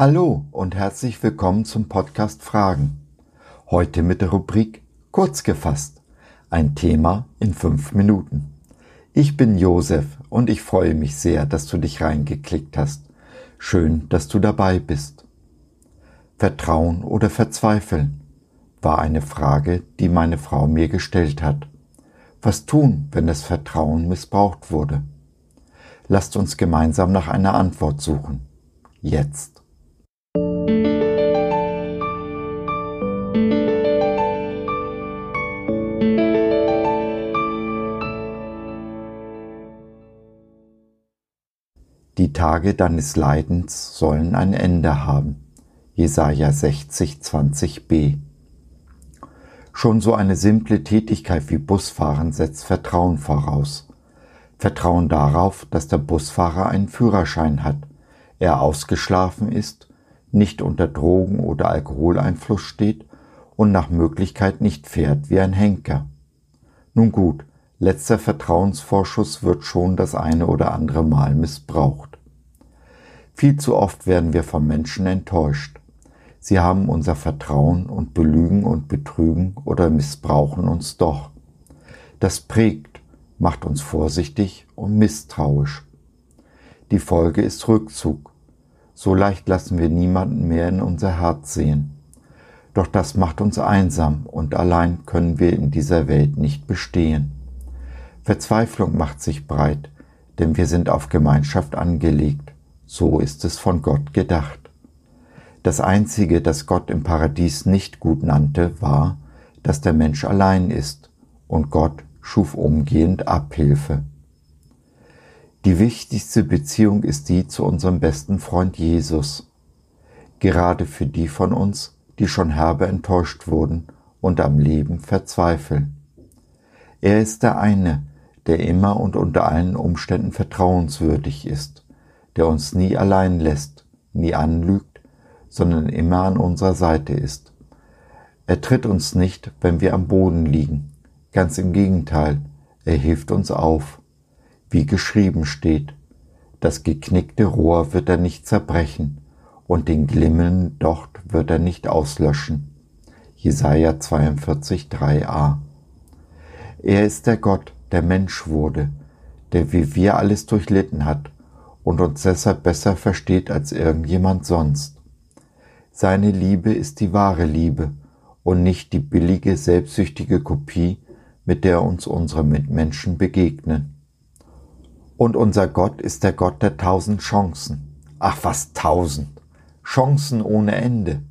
Hallo und herzlich willkommen zum Podcast Fragen. Heute mit der Rubrik Kurz gefasst. Ein Thema in fünf Minuten. Ich bin Josef und ich freue mich sehr, dass du dich reingeklickt hast. Schön, dass du dabei bist. Vertrauen oder verzweifeln war eine Frage, die meine Frau mir gestellt hat. Was tun, wenn das Vertrauen missbraucht wurde? Lasst uns gemeinsam nach einer Antwort suchen. Jetzt. Tage deines Leidens sollen ein Ende haben. Jesaja 60, 20b. Schon so eine simple Tätigkeit wie Busfahren setzt Vertrauen voraus. Vertrauen darauf, dass der Busfahrer einen Führerschein hat, er ausgeschlafen ist, nicht unter Drogen- oder Alkoholeinfluss steht und nach Möglichkeit nicht fährt wie ein Henker. Nun gut, letzter Vertrauensvorschuss wird schon das eine oder andere Mal missbraucht. Viel zu oft werden wir vom Menschen enttäuscht. Sie haben unser Vertrauen und belügen und betrügen oder missbrauchen uns doch. Das prägt, macht uns vorsichtig und misstrauisch. Die Folge ist Rückzug. So leicht lassen wir niemanden mehr in unser Herz sehen. Doch das macht uns einsam und allein können wir in dieser Welt nicht bestehen. Verzweiflung macht sich breit, denn wir sind auf Gemeinschaft angelegt. So ist es von Gott gedacht. Das Einzige, das Gott im Paradies nicht gut nannte, war, dass der Mensch allein ist, und Gott schuf umgehend Abhilfe. Die wichtigste Beziehung ist die zu unserem besten Freund Jesus. Gerade für die von uns, die schon herbe enttäuscht wurden und am Leben verzweifeln. Er ist der eine, der immer und unter allen Umständen vertrauenswürdig ist, der uns nie allein lässt, nie anlügt, sondern immer an unserer Seite ist. Er tritt uns nicht, wenn wir am Boden liegen, ganz im Gegenteil, er hilft uns auf. Wie geschrieben steht, das geknickte Rohr wird er nicht zerbrechen und den glimmelnden Docht wird er nicht auslöschen. Jesaja 42, 3a. Er ist der Gott, der Mensch wurde, der wie wir alles durchlitten hat und uns deshalb besser versteht als irgendjemand sonst. Seine Liebe ist die wahre Liebe und nicht die billige, selbstsüchtige Kopie, mit der uns unsere Mitmenschen begegnen. Und unser Gott ist der Gott der tausend Chancen. Ach was tausend. Chancen ohne Ende.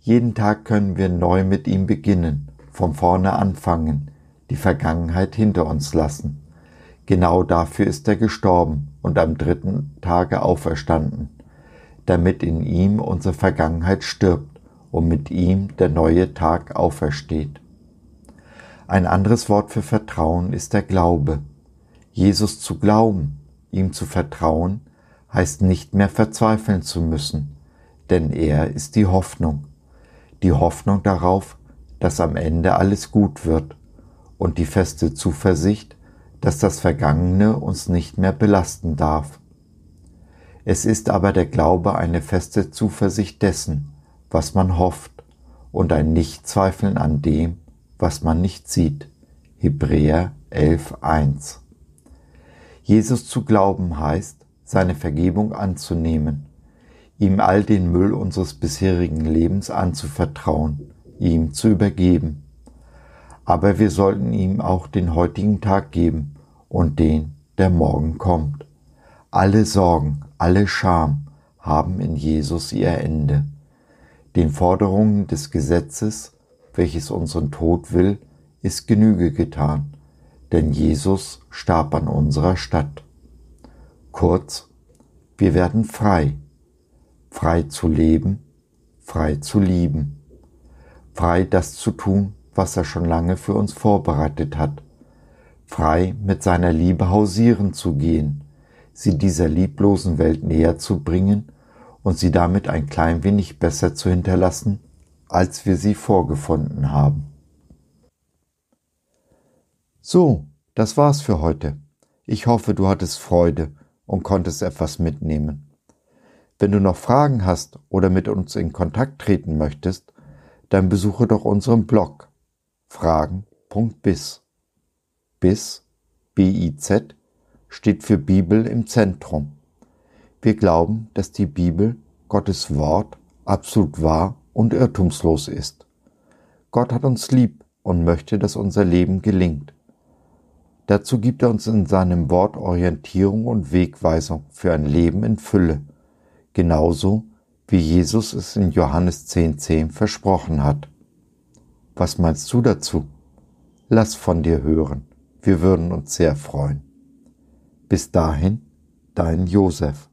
Jeden Tag können wir neu mit ihm beginnen, von vorne anfangen, die Vergangenheit hinter uns lassen. Genau dafür ist er gestorben und am dritten Tage auferstanden, damit in ihm unsere Vergangenheit stirbt und mit ihm der neue Tag aufersteht. Ein anderes Wort für Vertrauen ist der Glaube. Jesus zu glauben, ihm zu vertrauen, heißt nicht mehr verzweifeln zu müssen, denn er ist die Hoffnung. Die Hoffnung darauf, dass am Ende alles gut wird und die feste Zuversicht, dass das Vergangene uns nicht mehr belasten darf. Es ist aber der Glaube eine feste Zuversicht dessen, was man hofft, und ein Nichtzweifeln an dem, was man nicht sieht. Hebräer 11.1 Jesus zu glauben heißt, seine Vergebung anzunehmen, ihm all den Müll unseres bisherigen Lebens anzuvertrauen, ihm zu übergeben. Aber wir sollten ihm auch den heutigen Tag geben und den, der morgen kommt. Alle Sorgen, alle Scham haben in Jesus ihr Ende. Den Forderungen des Gesetzes, welches unseren Tod will, ist Genüge getan denn Jesus starb an unserer Stadt. Kurz, wir werden frei, frei zu leben, frei zu lieben, frei das zu tun, was er schon lange für uns vorbereitet hat, frei mit seiner Liebe hausieren zu gehen, sie dieser lieblosen Welt näher zu bringen und sie damit ein klein wenig besser zu hinterlassen, als wir sie vorgefunden haben. So, das war's für heute. Ich hoffe, du hattest Freude und konntest etwas mitnehmen. Wenn du noch Fragen hast oder mit uns in Kontakt treten möchtest, dann besuche doch unseren Blog fragen.biz. Biz, B-I-Z, steht für Bibel im Zentrum. Wir glauben, dass die Bibel, Gottes Wort, absolut wahr und irrtumslos ist. Gott hat uns lieb und möchte, dass unser Leben gelingt. Dazu gibt er uns in seinem Wort Orientierung und Wegweisung für ein Leben in Fülle, genauso wie Jesus es in Johannes 10.10 10 versprochen hat. Was meinst du dazu? Lass von dir hören, wir würden uns sehr freuen. Bis dahin, dein Josef.